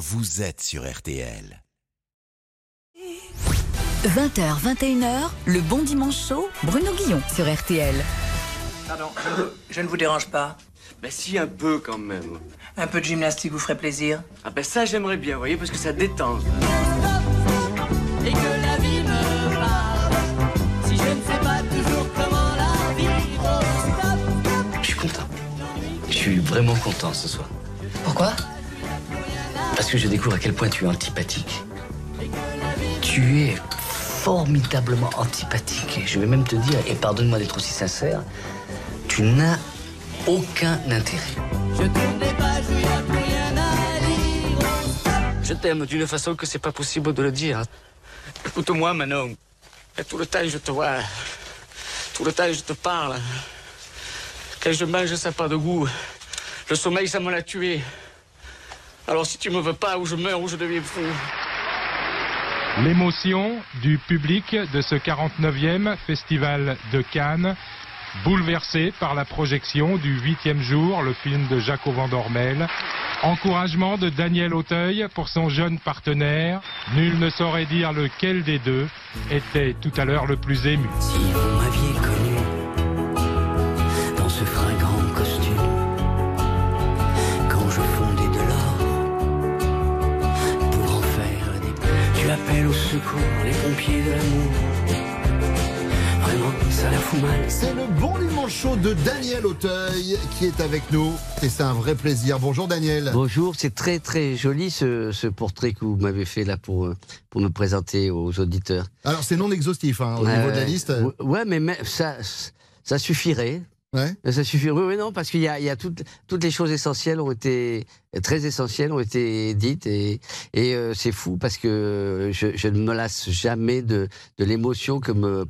vous êtes sur RTL. 20h, 21h, le bon dimanche chaud, Bruno Guillon sur RTL. Pardon, je, ne- vous dérange pas. Ben si, un peu quand même. Un peu de gymnastique vous ferait plaisir Ah ben ça j'aimerais bien, vous voyez, parce que ça détend. et que la vie me parle. Si je ne sais pas toujours comment la vivre. Je suis content. Je suis vraiment content ce soir. Pourquoi? Parce que je découvre à quel point tu es antipathique. Tu es formidablement antipathique. Et je vais même te dire, et pardonne-moi d'être aussi sincère, tu n'as aucun intérêt. Je t'aime d'une façon que c'est pas possible de le dire. Écoute-moi, Manon. Et tout le temps, je te vois. Tout le temps, je te parle. Quand je mange, ça n'a pas de goût. Le sommeil, ça me l'a tué. Alors, si tu me veux pas, ou je meurs, ou je deviens fou. L'émotion du public de ce 49e festival de Cannes, bouleversé par la projection du huitième jour, le film de Jaco Van Dormel. Encouragement de Daniel Auteuil pour son jeune partenaire. Nul ne saurait dire lequel des deux était tout à l'heure le plus ému. Secours les pompiers de l'amour. Vraiment, ça la fout mal. C'est le bon dimanche chaud de Daniel Auteuil qui est avec nous. Et c'est un vrai plaisir. Bonjour Daniel. Bonjour, c'est très très joli ce, ce portrait que vous m'avez fait là pour, euh, pour me présenter aux auditeurs. Alors c'est non exhaustif hein, au niveau de la liste. Ouais, Ouais, mais mais ça, ça suffirait. Ouais. Ça suffirait. Oui, oui, non, parce qu'il y a, il y a toutes, toutes les choses essentielles ont été très essentielles ont été dites et, et euh, c'est fou parce que je, je ne me lasse jamais de, de l'émotion que me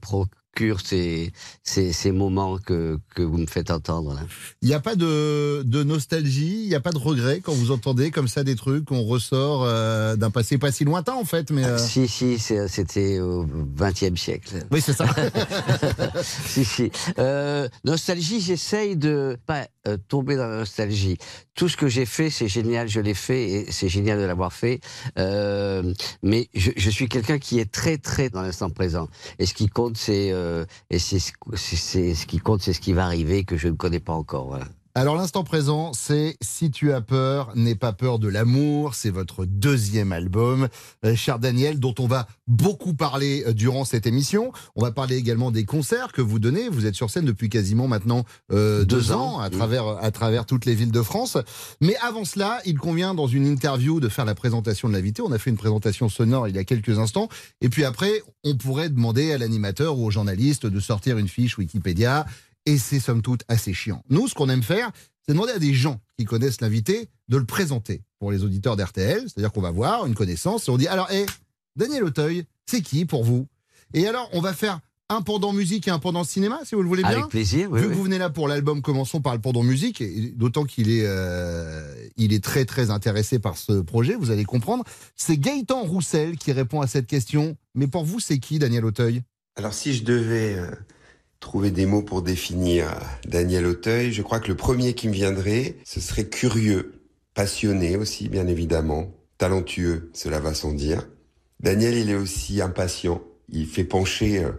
procurent ces, ces, ces moments que, que vous me faites entendre là. Il n'y a pas de, de nostalgie, il n'y a pas de regret quand vous entendez comme ça des trucs qu'on ressort euh, d'un passé pas si lointain en fait. Mais euh, Si, si, c'était au XXe siècle. oui c'est ça. si, si. Euh, nostalgie, j'essaye de pas tomber dans la nostalgie. Tout ce que j'ai fait, c'est génial, je l'ai fait et c'est génial de l'avoir fait. Euh, mais je, suis quelqu'un qui est très, très dans l'instant présent. Et ce qui compte, c'est euh, et c'est ce qui compte, c'est ce qui va arriver que je ne connais pas encore. Alors l'instant présent, c'est Si tu as peur, n'aie pas peur de l'amour. C'est votre deuxième album, euh, cher Daniel, dont on va beaucoup parler euh, durant cette émission. On va parler également des concerts que vous donnez. Vous êtes sur scène depuis quasiment maintenant euh, deux, Deux ans, ans, à oui. travers à travers toutes les villes de France. Mais avant cela, il convient dans une interview de faire la présentation de l'invité. On a fait une présentation sonore il y a quelques instants. Et puis après, on pourrait demander à l'animateur ou au journaliste de sortir une fiche Wikipédia et c'est somme toute assez chiant. Nous, ce qu'on aime faire, c'est demander à des gens qui connaissent l'invité de le présenter pour les auditeurs d'RTL. C'est-à-dire qu'on va voir une connaissance et on dit alors, hé, Daniel Auteuil, c'est qui pour vous? Et alors, on va faire un pendant musique et un pendant cinéma, si vous le voulez bien. Avec plaisir. Oui, Vu oui. que vous venez là pour l'album, commençons par le pendant musique, et d'autant qu'il est, euh, il est très très intéressé par ce projet, vous allez comprendre. C'est Gaëtan Roussel qui répond à cette question. Mais pour vous, c'est qui Daniel Auteuil? Alors si je devais euh, trouver des mots pour définir euh, Daniel Auteuil, je crois que le premier qui me viendrait, ce serait curieux, passionné aussi, bien évidemment, talentueux, cela va sans dire. Daniel, il est aussi impatient, il fait pencher euh,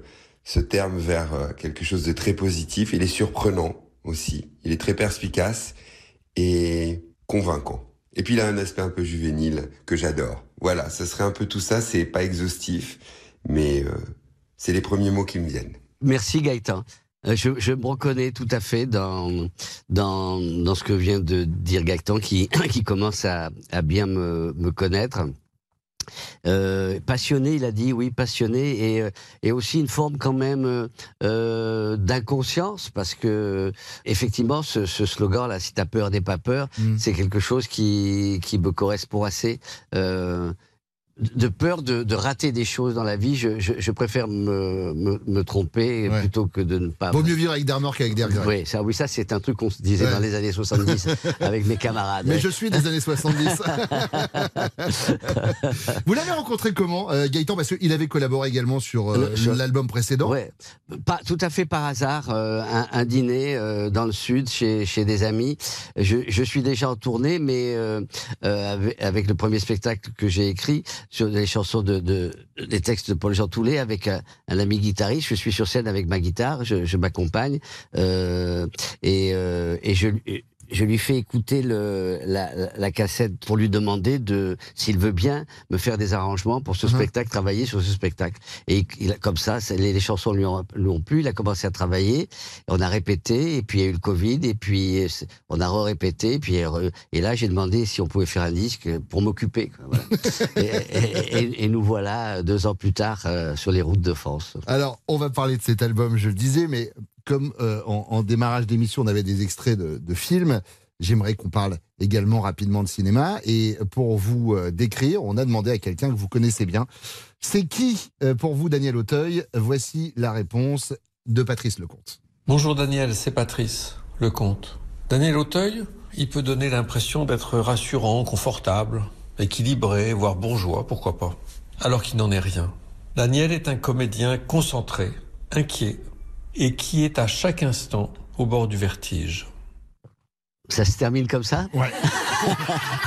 ce terme vers euh, quelque chose de très positif, il est surprenant aussi, il est très perspicace et convaincant. Et puis il a un aspect un peu juvénile que j'adore. Voilà, ce serait un peu tout ça, c'est pas exhaustif, mais c'est les premiers mots qui me viennent. Merci Gaëtan. Euh, Je, je me reconnais tout à fait dans, dans, dans ce que vient de dire Gaëtan, qui, qui commence à, à bien me, me connaître. Euh, passionné, il a dit, oui, passionné, et, euh, et aussi une forme quand même euh, euh, d'inconscience, parce que effectivement, ce, ce slogan-là, si t'as peur, n'aie pas peur, Mm. c'est quelque chose qui, qui me correspond assez. Euh, de peur de, de rater des choses dans la vie, je, je, je préfère me, me, me tromper Ouais. plutôt que de ne pas. Vaut mieux vivre avec des remords qu'avec des regrets. Oui, ça, oui, ça c'est un truc qu'on se disait Ouais. dans les années 70 avec mes camarades. Mais je suis des années 70. Vous l'avez rencontré comment, euh, Gaëtan? Parce qu'il avait collaboré également sur euh, sur- l'album précédent. Pas tout à fait par hasard. euh, un, un dîner euh, dans le sud chez, chez des amis. Je, je suis déjà en tournée, mais euh, euh, avec, avec le premier spectacle que j'ai écrit les chansons de, de les textes de Paul Jean Toulet avec un, un ami guitariste. Je suis sur scène avec ma guitare, je, je m'accompagne euh, et, euh, et je je lui fais écouter le, la, cassette pour lui demander de, s'il veut bien, me faire des arrangements pour ce Mhm. spectacle, travailler sur ce spectacle. Et il, comme ça, les, les chansons lui ont, lui ont plu. Il a commencé à travailler. On a répété, et puis il y a eu le Covid, et puis euh, on a re-répété, et puis euh, et là j'ai demandé si on pouvait faire un disque pour m'occuper. voilà. et, et- et- et nous voilà deux ans plus tard euh, sur les routes de France. Alors, on va parler de cet album, je le disais, mais comme euh, en, démarrage d'émission, on avait des extraits de, films, j'aimerais qu'on parle également rapidement de cinéma. Et pour vous euh, décrire, on a demandé à quelqu'un que vous connaissez bien. C'est qui euh, pour vous, Daniel Auteuil? Voici la réponse de Patrice Lecomte. Bonjour Daniel, c'est Patrice, le comte. Daniel Auteuil, il peut donner l'impression d'être rassurant, confortable, équilibré, voire bourgeois, pourquoi pas, alors qu'il n'en est rien. Daniel est un comédien concentré, inquiet, et qui est à chaque instant au bord du vertige. Ça se termine comme ça? Ouais.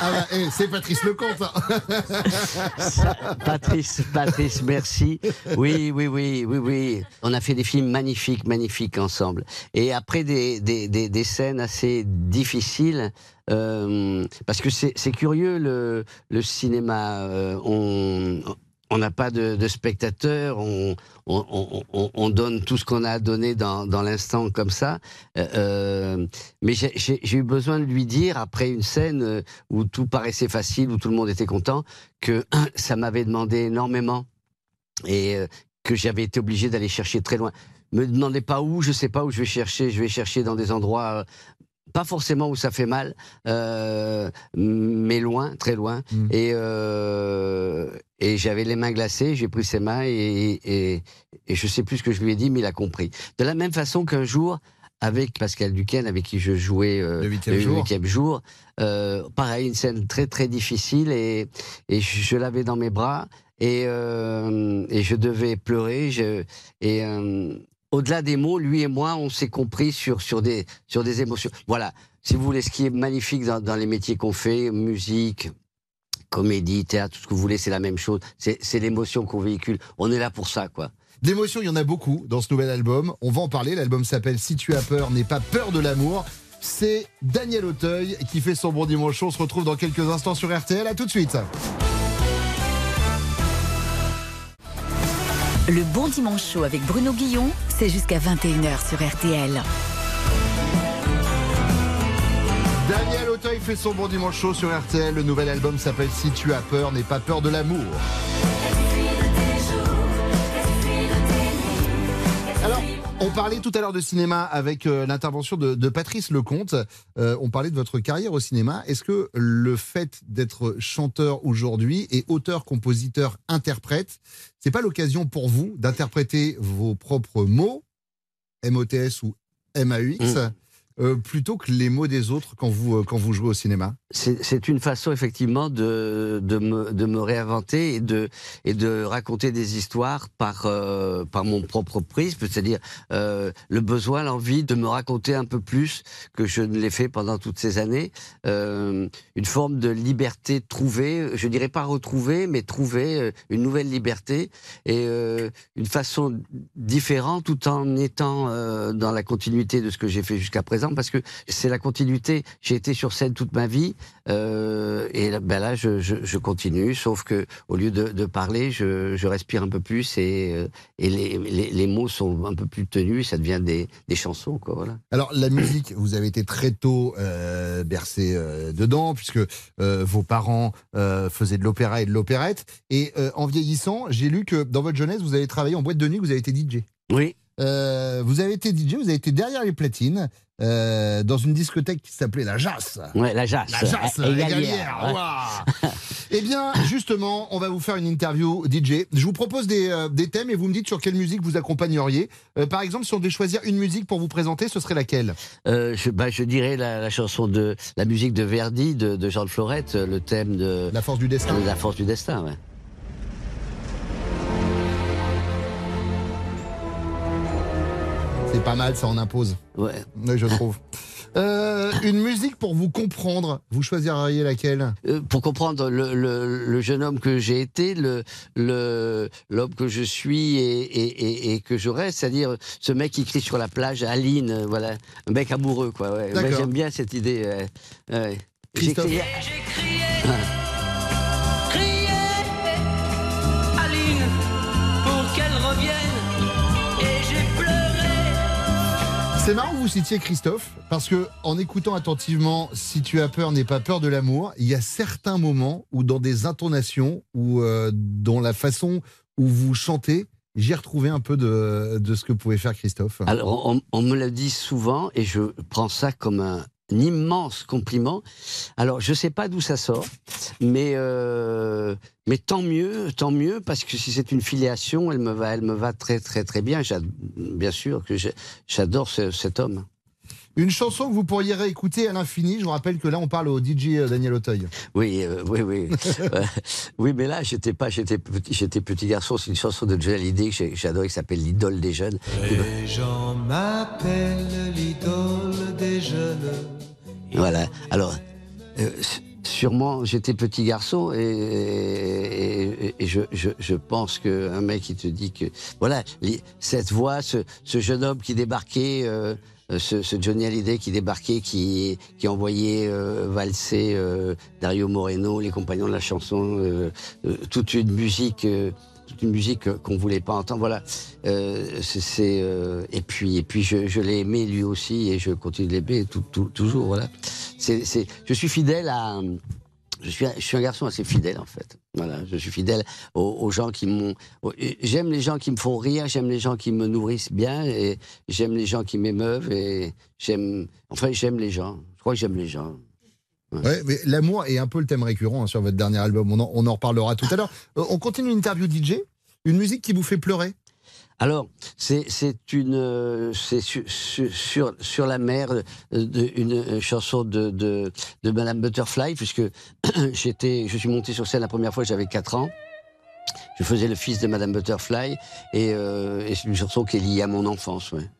ah bah, eh, c'est Patrice Lecomte. hein. Patrice, Patrice, merci. Oui, oui, oui, oui, oui. On a fait des films magnifiques, magnifiques ensemble. Et après des, des, des, des scènes assez difficiles, euh, parce que c'est c'est curieux le, le cinéma. euh, on on n'a pas de, spectateurs, on, on, on, on- on donne tout ce qu'on a à donner dans, l'instant comme ça. Euh, euh, mais j'ai- eu besoin de lui dire, après une scène euh, où tout paraissait facile, où tout le monde était content, que ça m'avait demandé énormément et que j'avais été obligé d'aller chercher très loin. Me demandez pas où, je sais pas où je vais chercher. Je vais chercher dans des endroits pas forcément où ça fait mal, euh, mais loin, très loin. Mm. Et, euh, et j'avais les mains glacées, j'ai pris ses mains et, et, et je sais plus ce que je lui ai dit, mais il a compris. De la même façon qu'un jour, avec Pascal Duquesne, avec qui je jouais euh, Le huitième jour. huitième jour, pareil, une scène très très difficile et, et je, je l'avais dans mes bras et, et je devais pleurer. Je, et au-delà des mots, lui et moi, on s'est compris sur, sur, des, sur des émotions. Voilà, si vous voulez, ce qui est magnifique dans, les métiers qu'on fait, musique, comédie, théâtre, tout ce que vous voulez, c'est la même chose. C'est l'émotion qu'on véhicule. On est là pour ça, quoi. D'émotions, il y en a beaucoup dans ce nouvel album. On va en parler. L'album s'appelle Si tu as peur, n'aie pas peur de l'amour. C'est Daniel Auteuil qui fait son bon dimanche. On se retrouve dans quelques instants sur RTL. À tout de suite. Le bon dimanche chaud avec Bruno Guillon, c'est jusqu'à 21h sur RTL. Daniel Auteuil fait son bon dimanche chaud sur RTL. Le nouvel album s'appelle Si tu as peur, n'aie pas peur de l'amour. Parlait tout à l'heure de cinéma avec euh, l'intervention de, Patrice Lecomte. Euh, on parlait de votre carrière au cinéma. Est-ce que le fait d'être chanteur aujourd'hui et auteur, compositeur, interprète, c'est pas l'occasion pour vous d'interpréter vos propres mots, MOTS ou MAUX, Mm. Euh, plutôt que les mots des autres quand vous, euh, quand vous jouez au cinéma. C'est une façon effectivement de, de, me, réinventer et de, et de raconter des histoires par, euh, par mon propre prisme, c'est-à-dire le besoin, l'envie de me raconter un peu plus que je ne l'ai fait pendant toutes ces années. Une forme de liberté trouvée, je dirais pas retrouvée, mais trouver euh, une nouvelle liberté et une façon différente tout en étant dans la continuité de ce que j'ai fait jusqu'à présent parce que c'est la continuité. J'ai été sur scène toute ma vie euh, et là, ben là je, je, je continue, sauf que au lieu de, de parler, je, je respire un peu plus et, euh, et les, les, les mots sont un peu plus tenus, ça devient des, des chansons quoi. Voilà. Alors la musique, vous avez été très tôt euh, bercé euh, dedans, puisque vos parents faisaient de l'opéra et de l'opérette. Et en vieillissant, j'ai lu que dans votre jeunesse, vous avez travaillé en boîte de nuit, vous avez été DJ. Oui. Euh, vous avez été DJ, vous avez été derrière les platines, euh, dans une discothèque qui s'appelait La Jasse. Ouais, la jasse. La Jasse, Et la Galière, ouais. Eh bien, justement, on va vous faire une interview DJ. Je vous propose des, euh, des thèmes et vous me dites sur quelle musique vous accompagneriez. Euh, par exemple, si on devait choisir une musique pour vous présenter, ce serait laquelle? Je, bah, je dirais la, la chanson de la musique de Verdi, de, de Jean de Florette, le thème de La force du destin. de la force du destin. Ouais. C'est pas mal, ça en impose. Ouais. Oui, je trouve. Euh, une musique pour vous comprendre, vous choisiriez laquelle? Euh, pour comprendre le, le, le jeune homme que j'ai été, le le l'homme que je suis et, et, et, et que je reste, c'est-à-dire ce mec qui crie sur la plage, Aline, euh, voilà, un mec amoureux, quoi. Ouais. J'aime bien cette idée. ouais. J'ai crié- C'est marrant que vous citiez Christophe, parce que en écoutant attentivement Si tu as peur, n'aie pas peur de l'amour, il y a certains moments où dans des intonations ou euh, dans la façon où vous chantez, j'ai retrouvé un peu de, ce que pouvait faire Christophe. Alors, on, on me le dit souvent et je prends ça comme un, un immense compliment. Alors, je sais pas d'où ça sort, mais euh, mais tant mieux, tant mieux parce que si c'est une filiation, elle me va, elle me va très très très bien. Bien sûr que j'adore ce- cet homme. Une chanson que vous pourriez réécouter à l'infini, je vous rappelle que là on parle au DJ Daniel Auteuil. Oui, euh, oui, oui, Euh, oui. Mais là, j'étais pas, j'étais petit, j'étais petit garçon. C'est une chanson de Johnny Hallyday que j'adorais, qui s'appelle l'idole des jeunes. Les gens m'appellent l'idole des jeunes. Voilà. Alors, euh, sûrement, j'étais petit garçon et, je, je, pense qu'un mec qui te dit que, voilà, cette voix, ce, jeune homme qui débarquait, euh, ce, Johnny Hallyday qui débarquait, qui, envoyait euh, euh, Dario Moreno, les compagnons de la chanson, toute une musique. Toute une musique qu'on voulait pas entendre. Voilà. Euh, c'est, euh, et puis, et puis je, l'ai aimé lui aussi et je continue de l'aimer toujours. Voilà. C'est, je suis fidèle à. Je suis, je suis un garçon assez fidèle en fait. Voilà, je suis fidèle aux, aux gens qui m'ont. J'aime les gens qui me font rire, j'aime les gens qui me nourrissent bien et j'aime les gens qui m'émeuvent et j'aime. Enfin, j'aime les gens. Je crois que j'aime les gens. Ouais, mais l'amour est un peu le thème récurrent hein, sur votre dernier album. On en, on en reparlera tout à l'heure. Euh, on continue l'interview DJ. Une musique qui vous fait pleurer. Alors, c'est une euh, c'est sur, sur sur sur la mer euh, de, une chanson de, de de Madame Butterfly puisque j'étais je suis monté sur scène la première fois j'avais 4 ans. Je faisais le fils de Madame Butterfly et, euh, et c'est une chanson qui est liée à mon enfance. Ouais.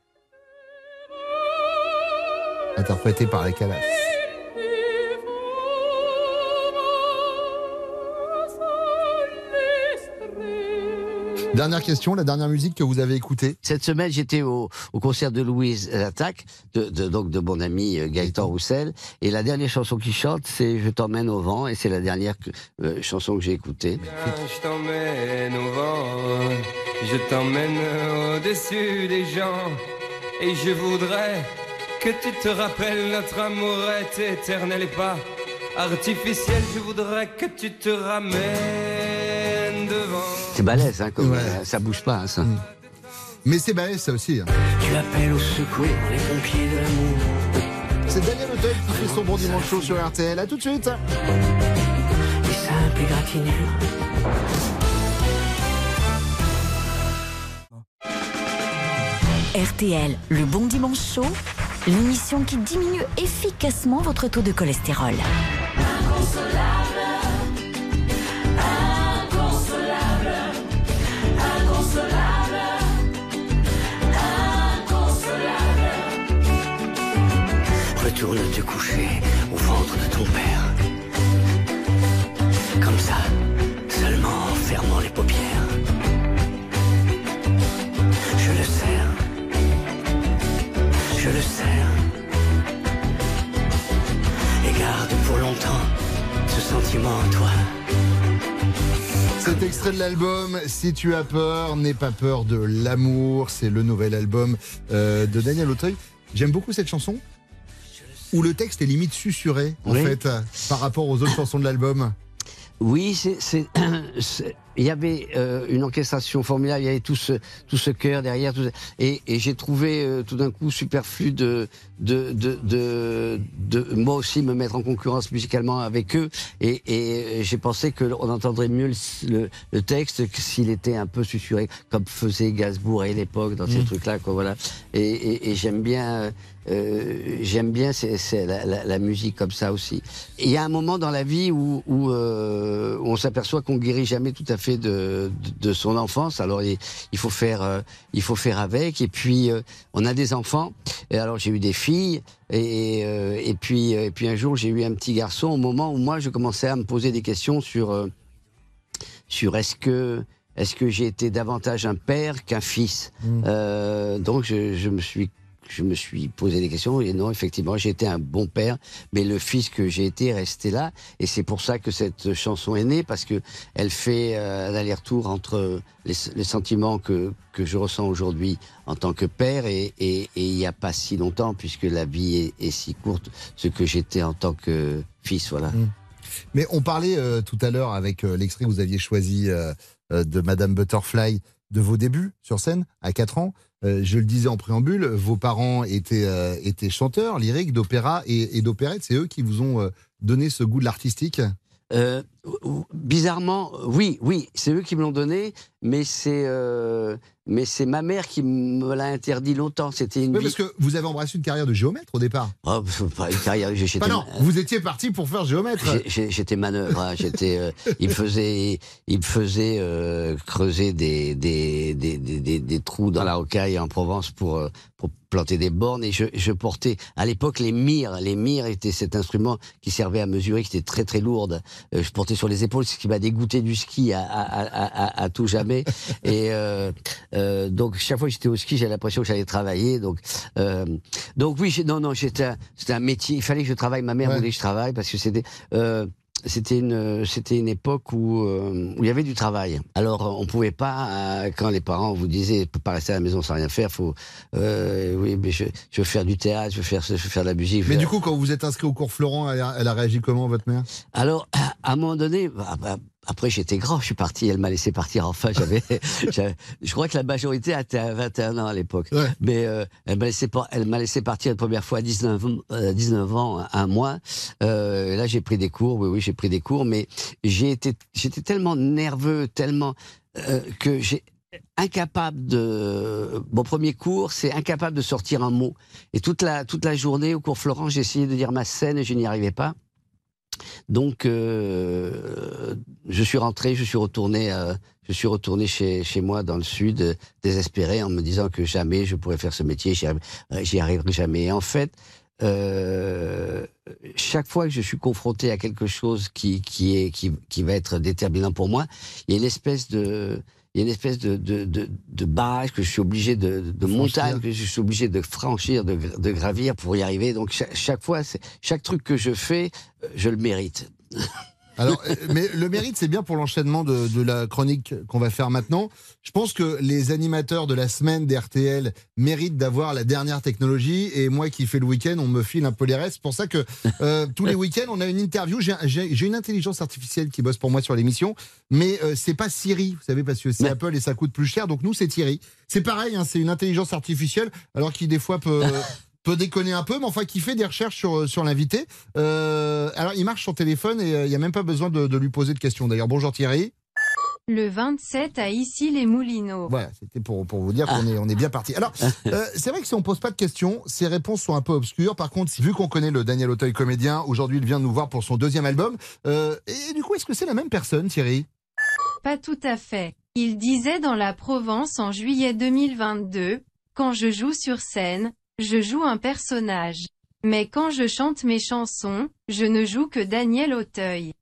Interprétée par la Calas. Dernière question, la dernière musique que vous avez écoutée Cette semaine, j'étais au, au concert de Louise Attaque, de, de- donc de mon ami euh, Gaëtan Roussel, et la dernière chanson qu'il chante, c'est Je t'emmène au vent, et c'est la dernière que- euh, chanson que j'ai écoutée. Je t'emmène au vent, je t'emmène au-dessus des gens, et je voudrais que tu te rappelles notre amour est éternel et pas artificiel. Je voudrais que tu te ramènes. C'est balèze, hein, comme, Ouais. euh, ça bouge pas, hein, ça. Mais c'est balèze ça aussi. hein. Tu appelles au secours les pompiers de l'amour. C'est Daniel Auteuil qui fait son bon dimanche chaud sur RTL. À tout de suite. Les simples égratignures. RTL, le bon dimanche chaud, l'émission qui diminue efficacement votre taux de cholestérol. Retourne te coucher au ventre de ton père. Comme ça, seulement en fermant les paupières. Je le serre. Je le serre. Et garde pour longtemps ce sentiment en toi. Cet extrait de l'album Si tu as peur, n'aie pas peur de l'amour. C'est le nouvel album euh, de Daniel Auteuil. J'aime beaucoup cette chanson où le texte est limite susurré en Oui. fait par rapport aux autres chansons de l'album. Oui, c'est, il y avait euh, une orchestration formidable, il y avait tout ce, tout ce cœur derrière, tout ce- et, et j'ai trouvé euh, tout d'un coup superflu de, de, de, de, de moi aussi me mettre en concurrence musicalement avec eux, et, et j'ai pensé qu'on entendrait mieux le, le, le texte que s'il était un peu susurré, comme faisait Gainsbourg à l'époque dans ces Mm. trucs-là, quoi, voilà. Et, et, et j'aime bien, euh, j'aime bien c'est, c'est la, la, la musique comme ça aussi. Il y a un moment dans la vie où, où, euh, où on s'aperçoit qu'on guérit jamais tout à fait de, de, de son enfance. Alors il, il faut faire, euh, il faut faire avec. Et puis euh, on a des enfants. Et alors j'ai eu des filles. Et, euh, et puis et puis un jour j'ai eu un petit garçon. Au moment où moi je commençais à me poser des questions sur euh, sur est-ce que est-ce que j'ai été davantage un père qu'un fils Euh, Donc je, je me suis je me suis posé des questions et non effectivement j'ai été un bon père mais le fils que j'ai été est resté là et c'est pour ça que cette chanson est née parce que elle fait euh, un aller-retour entre les, sentiments que que je ressens aujourd'hui en tant que père et il n'y a pas si longtemps puisque la vie est, si courte ce que j'étais en tant que fils voilà. Mais on parlait euh, tout à l'heure avec euh, l'extrait que vous aviez choisi de Madame Butterfly de vos débuts sur scène à 4 ans. Euh, je le disais en préambule, vos parents étaient, euh, étaient chanteurs lyriques d'opéra et, et d'opérette. C'est eux qui vous ont euh, donné ce goût de l'artistique? Bizarrement, oui, oui, c'est eux qui me l'ont donné, mais c'est euh, mais c'est ma mère qui me l'a interdit longtemps. C'était une Oui, vie- parce que vous avez embrassé une carrière de géomètre au départ. Oh, pas une carrière. Pas non, vous étiez parti pour faire géomètre. J'étais manœuvre. hein, J'étais. euh, il me faisait, il me faisait euh, creuser des des, des, des, des- trous dans la rocaille en Provence pour pour planter des bornes et je, je portais à l'époque les mires. Les mires étaient cet instrument qui servait à mesurer, qui était très très lourde. Je portais sur les épaules, ce qui m'a dégoûté du ski à, à, à, à, à tout jamais. Et euh, euh, donc chaque fois que j'étais au ski, j'avais l'impression que j'allais travailler. Donc euh, donc oui, non non, j'étais un- c'était un métier. Il fallait que je travaille. Ma mère Ouais. voulait que je travaille parce que c'était c'était une c'était une époque où euh, où il y avait du travail. Alors euh, on pouvait pas euh, quand les parents vous disaient ne peut pas rester à la maison sans rien faire. Faut euh, oui mais je, je veux faire du théâtre, je veux faire je veux faire de la musique. Mais du coup, quand vous vous êtes inscrit au cours Florent, elle a, elle a réagi comment, votre mère? Alors, à un moment donné, bah, bah, après j'étais grand, je suis parti, elle m'a laissé partir. Enfin, j'avais, je crois que la majorité était à 21 ans à l'époque. Mais euh, elle m'a laissé, par- elle m'a laissé partir la première fois à 19, ans- euh, 19 ans, un mois. Euh, là, j'ai pris des cours. Oui, oui, j'ai pris des cours, mais j'ai été, j'étais tellement nerveux, tellement que j'ai incapable de mon premier cours, c'est incapable de sortir un mot. Et toute la toute la journée au cours Florent, j'ai essayé de dire ma scène et je n'y arrivais pas. Donc, euh, je suis rentré, je suis retourné, euh, je suis retourné chez, chez moi dans le sud, euh, désespéré, en me disant que jamais je pourrais faire ce métier, j'y euh, arriverai jamais. Et en fait, euh, chaque fois que je suis confronté à quelque chose qui, qui, est, qui, qui va être déterminant pour moi, il y a une espèce de, il y a une espèce de, de, de, de barrage que je suis obligé de, de, montagne que je suis obligé de franchir, de, de gravir pour y arriver. Donc chaque, chaque fois, chaque truc que je fais, euh, je le mérite. Alors, euh, mais le mérite, c'est bien pour l'enchaînement de, de la chronique qu'on va faire maintenant. Je pense que les animateurs de la semaine d'RTL méritent d'avoir la dernière technologie. Et moi qui fais le week-end, on me file un peu les restes. C'est pour ça que euh, tous les week-ends, on a une interview. J'ai une intelligence artificielle qui bosse pour moi sur l'émission. Mais euh, c'est pas Siri, vous savez, parce que c'est Apple et ça coûte plus cher. Donc nous, c'est Thierry. C'est pareil, hein, c'est une intelligence artificielle, alors qui des fois peut... peut déconner un peu, mais enfin qui fait des recherches sur, sur l'invité. Euh, alors il marche sur téléphone et euh, il n'y a même pas besoin de, de lui poser de questions. D'ailleurs, bonjour Thierry. Le 27 à ici les Moulineaux. Voilà, c'était pour, pour vous dire qu'on est, on est bien parti. Alors, euh, c'est vrai que si on pose pas de questions, ses réponses sont un peu obscures. Par contre, vu qu'on connaît le Daniel Auteuil comédien, aujourd'hui il vient nous voir pour son deuxième album. Euh, et du coup, est-ce que c'est la même personne, Thierry? Pas tout à fait. Il disait dans la Provence en juillet 2022, quand je joue sur scène, je joue un personnage. Mais quand je chante mes chansons, je ne joue que Daniel Auteuil.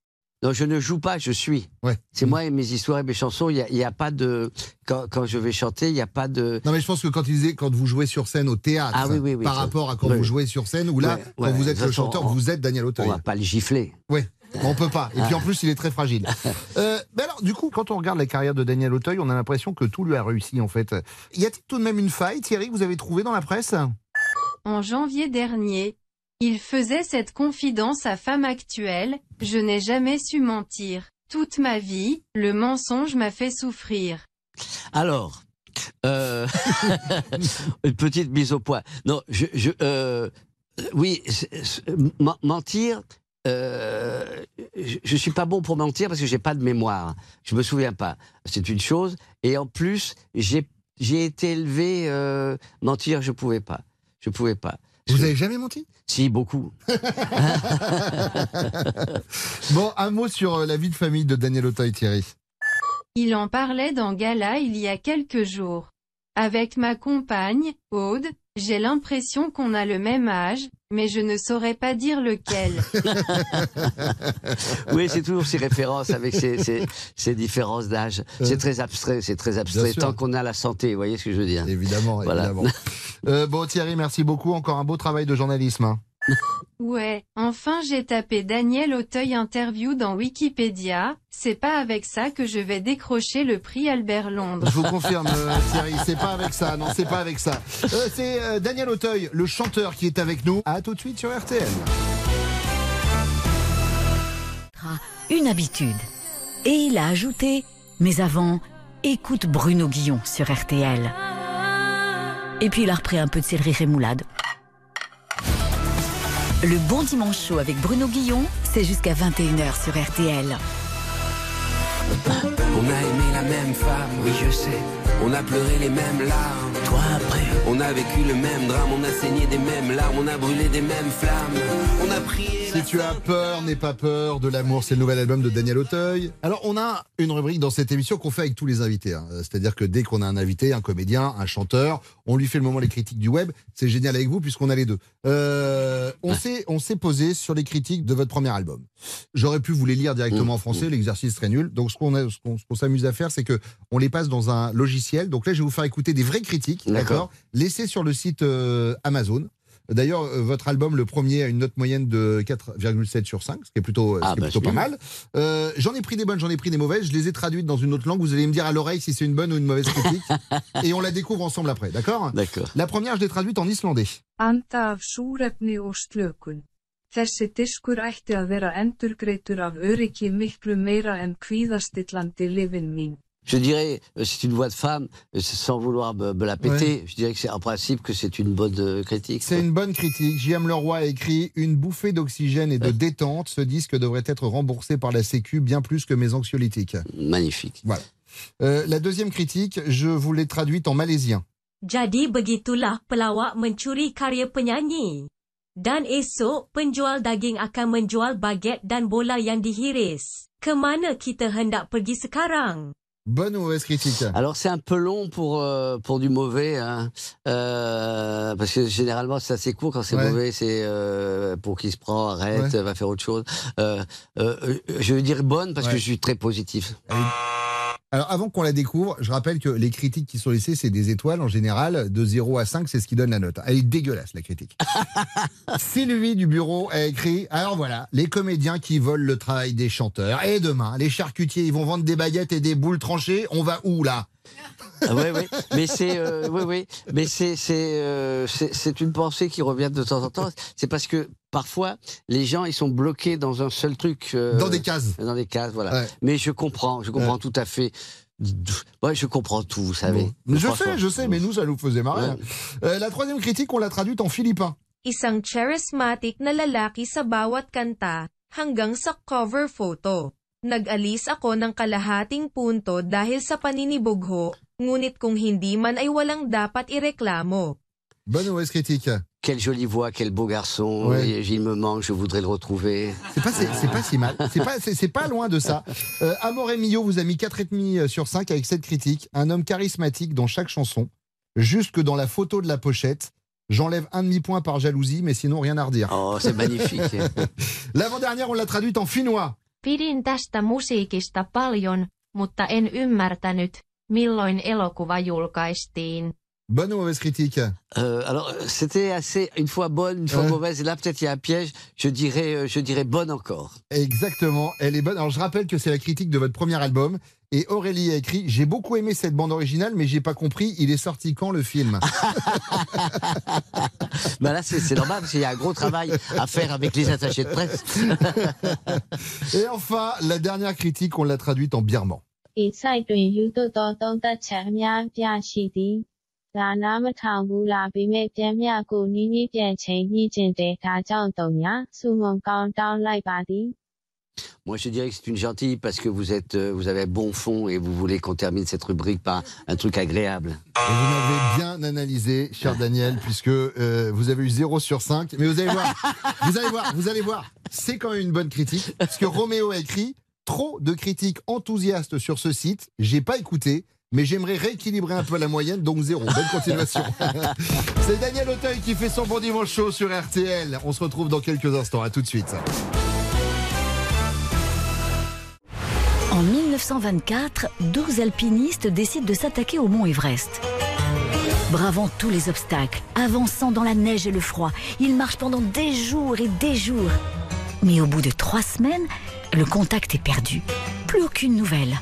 Non, je ne joue pas, je suis. C'est moi et mes histoires et mes chansons. Il n'y a, il y a pas de quand, quand je vais chanter, il n'y a pas de. Non, mais je pense que quand il disait quand vous jouez sur scène au théâtre, Ah oui, oui, oui, par ça- rapport à quand oui. vous jouez sur scène, où là, Ouais, quand ouais, vous êtes le chanteur, on- vous êtes Daniel Auteuil. On va pas le gifler. Oui, on peut pas. Et puis en plus, il est très fragile. Euh, mais alors, du coup, quand on regarde la carrière de Daniel Auteuil, on a l'impression que tout lui a réussi, en fait. Y a-t-il tout de même une faille, Thierry, que vous avez trouvée dans la presse? En janvier dernier, il faisait cette confidence à Femme Actuelle, je n'ai jamais su mentir. Toute ma vie, le mensonge m'a fait souffrir. Alors, euh, une petite mise au point. Non, je, euh, oui, mentir. Euh, je, je suis pas bon pour mentir parce que j'ai pas de mémoire. Je me souviens pas. C'est une chose. Et en plus, j'ai été élevé mentir. Je pouvais pas. Je pouvais pas. Vous avez jamais menti? Si, beaucoup. Bon, un mot sur euh, la vie de famille de Daniel Auteuil, Thierry. Il en parlait dans Gala il y a quelques jours. Avec ma compagne, Aude, j'ai l'impression qu'on a le même âge, mais je ne saurais pas dire lequel. oui, c'est toujours ces références avec ces, ces, ces différences d'âge. C'est très abstrait, c'est très abstrait. Tant qu'on a la santé, vous voyez ce que je veux dire Évidemment, Voilà. évidemment. Euh, bon, Thierry, merci beaucoup. Encore un beau travail de journalisme. hein. Ouais, enfin j'ai tapé Daniel Auteuil interview dans Wikipédia, c'est pas avec ça que je vais décrocher le prix Albert Londres. Je vous confirme, euh, Thierry, c'est pas avec ça. Non, c'est pas avec ça. Euh, c'est euh, Daniel Auteuil, le chanteur, qui est avec nous. À tout de suite sur RTL. Une habitude. Et il a ajouté, mais avant, écoute Bruno Guillon sur RTL. Et puis il a repris un peu de céleri rémoulade. Le bon dimanche chaud avec Bruno Guillon, c'est jusqu'à 21h sur RTL. On a aimé la même femme, oui je sais. On a pleuré les mêmes larmes. Toi après. On a vécu le même drame, on a saigné des mêmes larmes, on a brûlé des mêmes flammes. On a prié. Si tu as peur, n'aie pas peur de l'amour, c'est le nouvel album de Daniel Auteuil. Alors, on a une rubrique dans cette émission qu'on fait avec tous les invités. hein. C'est-à-dire que dès qu'on a un invité, un comédien, un chanteur, on lui fait le moment les critiques du web. C'est génial avec vous puisqu'on a les deux. Euh, on s'est on s'est posé sur les critiques de votre premier album. J'aurais pu vous les lire directement en français, l'exercice serait nul. Donc, ce qu'on qu'on qu'on s'amuse à faire, c'est que on les passe dans un logiciel. Donc là, je vais vous faire écouter des vraies critiques, D'accord. Laissées sur le site euh, Amazon. D'ailleurs, euh, votre album, le premier, a une note moyenne de 4,7 sur 5, ce qui est plutôt, ce Ah, qui est bah, plutôt pas bien. mal. Euh, j'en ai pris des bonnes, j'en ai pris des mauvaises. Je les ai traduites dans une autre langue. Vous allez me dire à l'oreille si c'est une bonne ou une mauvaise critique. et on la découvre ensemble après, d'accord D'accord. La première, je l'ai traduite en islandais. Anda af súrefni og slökun. Þessi diskur ætti að vera endurgreitur af öryggi miklu meira en kvíðastillandi lifin mín. Je dirais, euh, c'est une voix de femme, euh, sans vouloir me, me la péter, je dirais que c'est en principe que c'est une bonne euh, critique. C'est une bonne critique. J.M. Leroy a écrit Une bouffée d'oxygène et de détente. Ce disque devrait être remboursé par la Sécu bien plus que mes anxiolytiques. Magnifique. Voilà. Euh, la deuxième critique, je vous l'ai traduite en malaisien. Jadi begitulah pelawak mencuri karya penyanyi. Dan esok penjual daging akan menjual baget dan bola yang dihiris. Kemana kita hendak pergi sekarang? Bonne ou mauvaise critique Alors c'est un peu long pour euh, pour du mauvais, hein. Euh, parce que généralement c'est assez court quand c'est Ouais. mauvais, c'est euh, pour qui se prend, arrête, Ouais. va faire autre chose. Je veux dire bonne parce Ouais. que je suis très positif. Alors, avant qu'on la découvre, je rappelle que les critiques qui sont laissées, c'est des étoiles en général. De 0 à 5, c'est ce qui donne la note. Elle est dégueulasse, la critique. Sylvie du bureau a écrit Alors voilà, les comédiens qui volent le travail des chanteurs. Et demain, les charcutiers, ils vont vendre des baguettes et des boules tranchées. On va où là? Ah, ouais, ouais. Mais c'est, euh, ouais, ouais. Mais c'est, c'est, euh, c'est, c'est une pensée qui revient de temps en temps. C'est parce que parfois les gens ils sont bloqués dans un seul truc. euh, Dans des cases. Dans des cases, voilà. Ouais. Mais je comprends, je comprends tout à fait. Ouais, je comprends tout, vous savez. Je sais, je sais, mais nous, ça nous faisait marrer. Ouais. hein. Euh, la troisième critique, on l'a traduite en philippin. Isang charismatic na lalaki sa bawat kanta, hanggang sa cover photo. Nag-alis ako ng kalahating punto dahil sa paninibugho, ngunit kung hindi man ay walang dapat ireklamo. Bonne ou mauvaise critique Quelle jolie voix, quel beau garçon. Ouais. Il me manque, je voudrais le retrouver. C'est pas, c'est, c'est pas si mal. C'est pas, c'est, c'est pas loin de ça. Euh, Amore Mio vous a mis 4,5 sur 5 avec cette critique. Un homme charismatique dans chaque chanson. Jusque dans la photo de la pochette. J'enlève un demi-point par jalousie, mais sinon rien à redire. Oh, c'est magnifique. L'avant-dernière, on l'a traduite en finnois. Pidin tästä musiikista paljon, mutta en ymmärtänyt, milloin elokuva julkaistiin. Bonne ou mauvaise critique? Euh, alors, c'était assez, une fois bonne, une fois mauvaise. Et là, peut-être il y a un piège. Je dirais, euh, je dirais bonne encore. Exactement, elle est bonne. Alors je rappelle que c'est la critique de votre premier album. Et Aurélie a écrit J'ai beaucoup aimé cette bande originale, mais j'ai pas compris, il est sorti quand le film? Bah là, c'est c'est normal parce qu'il y a un gros travail à faire avec les attachés de presse. Et enfin, la dernière critique, on l'a traduite en birman. ဤ site တွင် YouTube တော်သုံးသက်ချက်အများပြရှိသည်ဒါနာမထောင်ဘူးလားပြီးမဲ့ပြန်မြကိုနီးနီးပြန်ချိန်ညှိကျင်တယ်ဒါကြောင့်တုံညာစုမုံကောင်းတောင်းလိုက်ပါသည် Moi, je dirais que c'est une gentille parce que vous êtes, euh, vous avez un bon fond et vous voulez qu'on termine cette rubrique par un truc agréable. Et vous m'avez bien analysé, cher Daniel, puisque euh, vous avez eu 0 sur 5. Mais vous allez voir, vous allez voir, vous allez voir. C'est quand même une bonne critique. Parce que Roméo a écrit trop de critiques enthousiastes sur ce site. J'ai pas écouté. Mais j'aimerais rééquilibrer un peu la moyenne, donc zéro. Bonne continuation. C'est Daniel Auteuil qui fait son bon dimanche chaud sur RTL. On se retrouve dans quelques instants. À tout de suite. En 1924, 12 alpinistes décident de s'attaquer au mont Everest. Bravant tous les obstacles, avançant dans la neige et le froid, ils marchent pendant des jours et des jours. Mais au bout de trois semaines, le contact est perdu. Plus aucune nouvelle.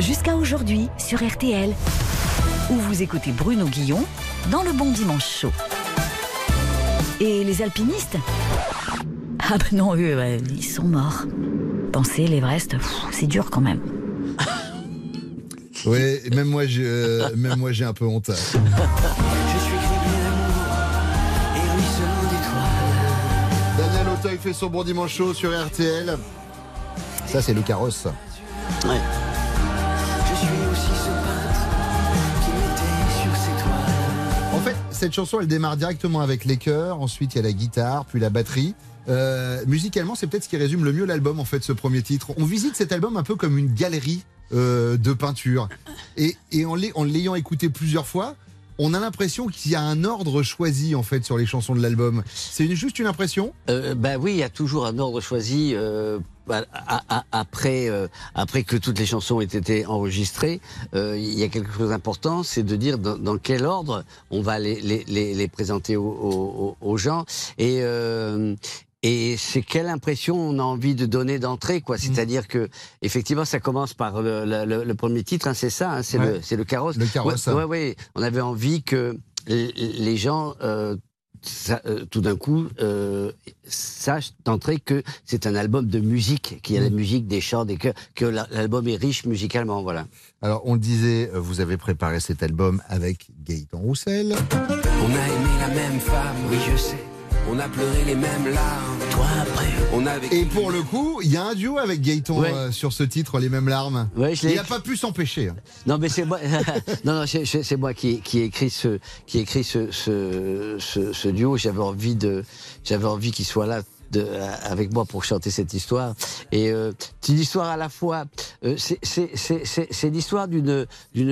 Jusqu'à aujourd'hui sur RTL, où vous écoutez Bruno Guillon dans le Bon Dimanche Chaud. Et les alpinistes? Ah ben non, eux, ils sont morts. Penser l'Everest, c'est dur quand même. Oui, même moi, j'ai, euh, même moi, j'ai un peu honte. Je suis criblé d'amour et ruisselant d'étoiles. Daniel Auteuil fait son bon dimanche chaud sur RTL. Ça, c'est le carrosse. Ouais. Cette chanson, elle démarre directement avec les chœurs, ensuite il y a la guitare, puis la batterie. Euh, musicalement, c'est peut-être ce qui résume le mieux l'album, en fait, ce premier titre. On visite cet album un peu comme une galerie euh, de peinture. Et, en l'ay- en l'ayant écouté plusieurs fois, on a l'impression qu'il y a un ordre choisi, en fait, sur les chansons de l'album. C'est juste une impression? Ben oui, il y a toujours un ordre choisi. euh, bah, après, euh, après que toutes les chansons aient été enregistrées, euh, il y a quelque chose d'important, c'est de dire dans, dans quel ordre on va les, les, les, les présenter aux, aux, aux gens. Et, euh, et c'est quelle impression on a envie de donner d'entrée, quoi. C'est-à-dire que effectivement, ça commence par le, le- le- le premier titre, hein, c'est ça, hein, c'est Ouais. le, le carrosse. Le carrosse. Ouais, ouais, ouais. On avait envie que les gens euh, ça, euh, tout d'un coup euh, sachent d'entrée que c'est un album de musique, qu'il y a la musique, des chants, des chœurs, que la- l'album est riche musicalement, voilà. Alors, on le disait, euh, vous avez préparé cet album avec Gaëtan Roussel. On a aimé la même femme, oui je sais. On a pleuré les mêmes larmes. Toi après, on a vécu. Et pour le coup, il y a un duo avec Gaëtan Ouais. euh, sur ce titre, Les mêmes larmes. Ouais, je il n'a pas pu s'empêcher. hein. Non, mais c'est moi. non, non, c'est- c'est c'est moi qui, qui ai écrit ce, qui ai écrit ce, ce, ce, ce duo. J'avais envie de, j'avais envie qu'il soit là. De, avec moi pour chanter cette histoire. Et euh, c'est une histoire à la fois euh, c'est- l'histoire d'une